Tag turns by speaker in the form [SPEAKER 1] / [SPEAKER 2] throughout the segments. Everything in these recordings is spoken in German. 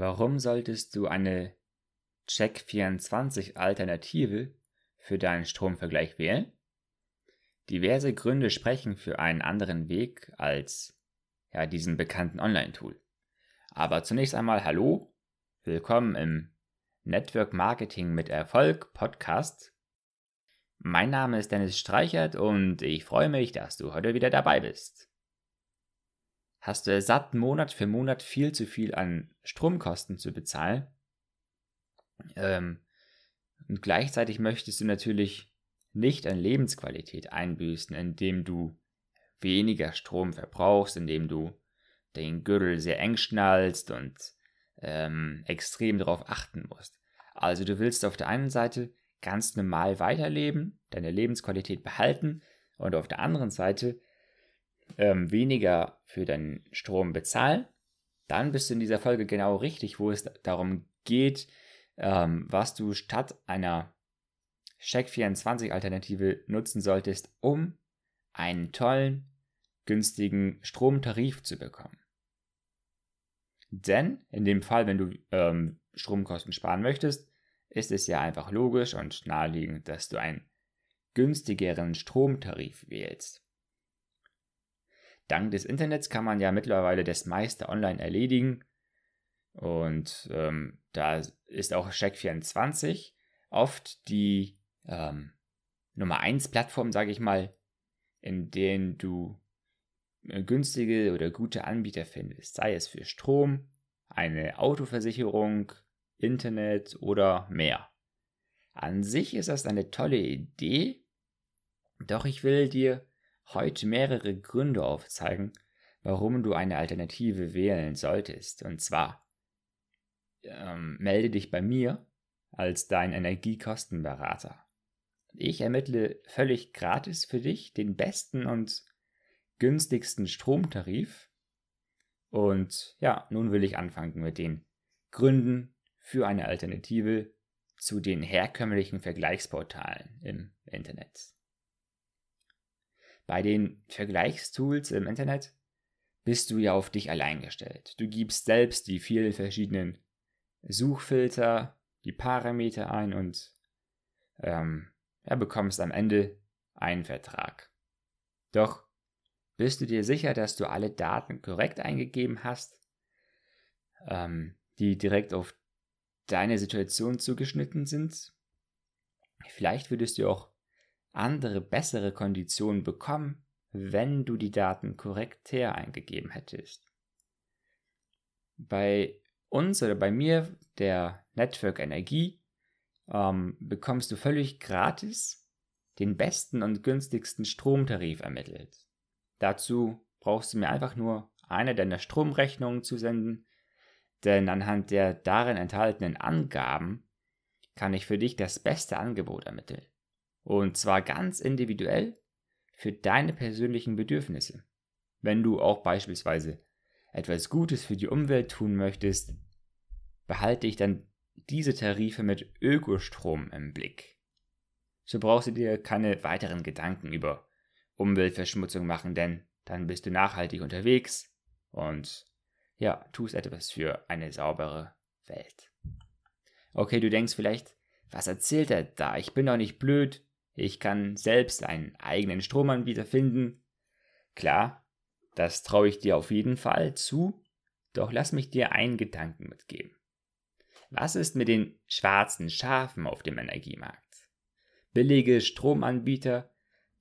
[SPEAKER 1] Warum solltest du eine Check24 Alternative für deinen Stromvergleich wählen? Diverse Gründe sprechen für einen anderen Weg als ja, diesen bekannten Online-Tool. Aber zunächst einmal hallo, willkommen im Network Marketing mit Erfolg Podcast. Mein Name ist Dennis Streichert und ich freue mich, dass du heute wieder dabei bist. Hast du satt, Monat für Monat viel zu viel an Stromkosten zu bezahlen? Ähm, und gleichzeitig möchtest du natürlich nicht an Lebensqualität einbüßen, indem du weniger Strom verbrauchst, indem du den Gürtel sehr eng schnallst und ähm, extrem darauf achten musst. Also du willst auf der einen Seite ganz normal weiterleben, deine Lebensqualität behalten und auf der anderen Seite ähm, weniger für deinen Strom bezahlen, dann bist du in dieser Folge genau richtig, wo es darum geht, ähm, was du statt einer Check24-Alternative nutzen solltest, um einen tollen, günstigen Stromtarif zu bekommen. Denn in dem Fall, wenn du ähm, Stromkosten sparen möchtest, ist es ja einfach logisch und naheliegend, dass du einen günstigeren Stromtarif wählst. Dank des Internets kann man ja mittlerweile das meiste online erledigen. Und ähm, da ist auch Check24 oft die ähm, Nummer 1 Plattform, sage ich mal, in denen du äh, günstige oder gute Anbieter findest. Sei es für Strom, eine Autoversicherung, Internet oder mehr. An sich ist das eine tolle Idee, doch ich will dir heute mehrere Gründe aufzeigen, warum du eine Alternative wählen solltest. Und zwar ähm, melde dich bei mir als dein Energiekostenberater. Ich ermittle völlig gratis für dich den besten und günstigsten Stromtarif. Und ja, nun will ich anfangen mit den Gründen für eine Alternative zu den herkömmlichen Vergleichsportalen im Internet. Bei den Vergleichstools im Internet bist du ja auf dich allein gestellt. Du gibst selbst die vielen verschiedenen Suchfilter, die Parameter ein und ähm, ja, bekommst am Ende einen Vertrag. Doch bist du dir sicher, dass du alle Daten korrekt eingegeben hast, ähm, die direkt auf deine Situation zugeschnitten sind? Vielleicht würdest du auch andere bessere Konditionen bekommen, wenn du die Daten korrekt her eingegeben hättest. Bei uns oder bei mir, der Network Energie, ähm, bekommst du völlig gratis den besten und günstigsten Stromtarif ermittelt. Dazu brauchst du mir einfach nur eine deiner Stromrechnungen zu senden, denn anhand der darin enthaltenen Angaben kann ich für dich das beste Angebot ermitteln. Und zwar ganz individuell für deine persönlichen Bedürfnisse. Wenn du auch beispielsweise etwas Gutes für die Umwelt tun möchtest, behalte ich dann diese Tarife mit Ökostrom im Blick. So brauchst du dir keine weiteren Gedanken über Umweltverschmutzung machen, denn dann bist du nachhaltig unterwegs und ja, tust etwas für eine saubere Welt. Okay, du denkst vielleicht, was erzählt er da? Ich bin doch nicht blöd. Ich kann selbst einen eigenen Stromanbieter finden. Klar, das traue ich dir auf jeden Fall zu, doch lass mich dir einen Gedanken mitgeben. Was ist mit den schwarzen Schafen auf dem Energiemarkt? Billige Stromanbieter,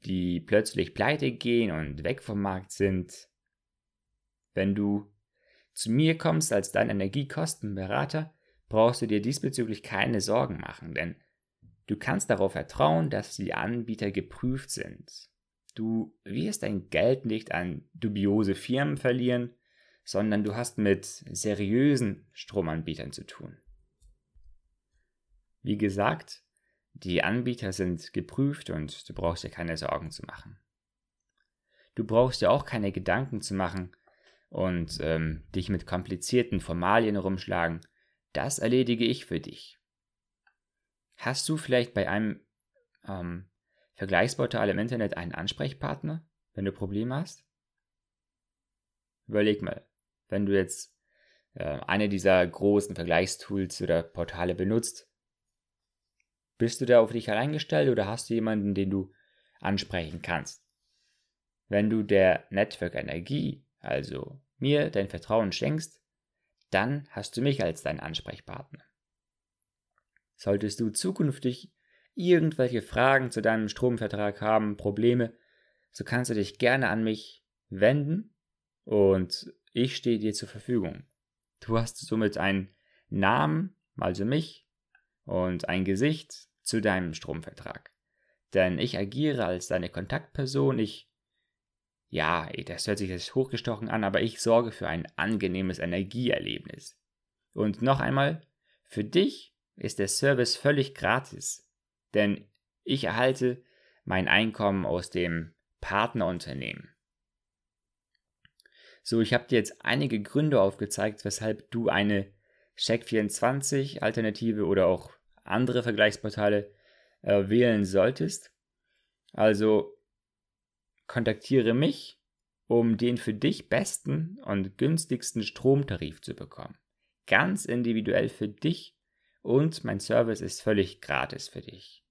[SPEAKER 1] die plötzlich pleite gehen und weg vom Markt sind. Wenn du zu mir kommst als dein Energiekostenberater, brauchst du dir diesbezüglich keine Sorgen machen, denn Du kannst darauf vertrauen, dass die Anbieter geprüft sind. Du wirst dein Geld nicht an dubiose Firmen verlieren, sondern du hast mit seriösen Stromanbietern zu tun. Wie gesagt, die Anbieter sind geprüft und du brauchst dir keine Sorgen zu machen. Du brauchst dir auch keine Gedanken zu machen und ähm, dich mit komplizierten Formalien rumschlagen. Das erledige ich für dich. Hast du vielleicht bei einem ähm, Vergleichsportal im Internet einen Ansprechpartner, wenn du Probleme hast? Überleg mal, wenn du jetzt äh, eine dieser großen Vergleichstools oder Portale benutzt. Bist du da auf dich allein oder hast du jemanden, den du ansprechen kannst? Wenn du der Network Energie, also mir, dein Vertrauen schenkst, dann hast du mich als deinen Ansprechpartner. Solltest du zukünftig irgendwelche Fragen zu deinem Stromvertrag haben, Probleme, so kannst du dich gerne an mich wenden und ich stehe dir zur Verfügung. Du hast somit einen Namen, also mich, und ein Gesicht zu deinem Stromvertrag. Denn ich agiere als deine Kontaktperson, ich, ja, das hört sich jetzt hochgestochen an, aber ich sorge für ein angenehmes Energieerlebnis. Und noch einmal, für dich ist der Service völlig gratis, denn ich erhalte mein Einkommen aus dem Partnerunternehmen. So, ich habe dir jetzt einige Gründe aufgezeigt, weshalb du eine Check24 Alternative oder auch andere Vergleichsportale äh, wählen solltest. Also kontaktiere mich, um den für dich besten und günstigsten Stromtarif zu bekommen. Ganz individuell für dich und mein Service ist völlig gratis für dich.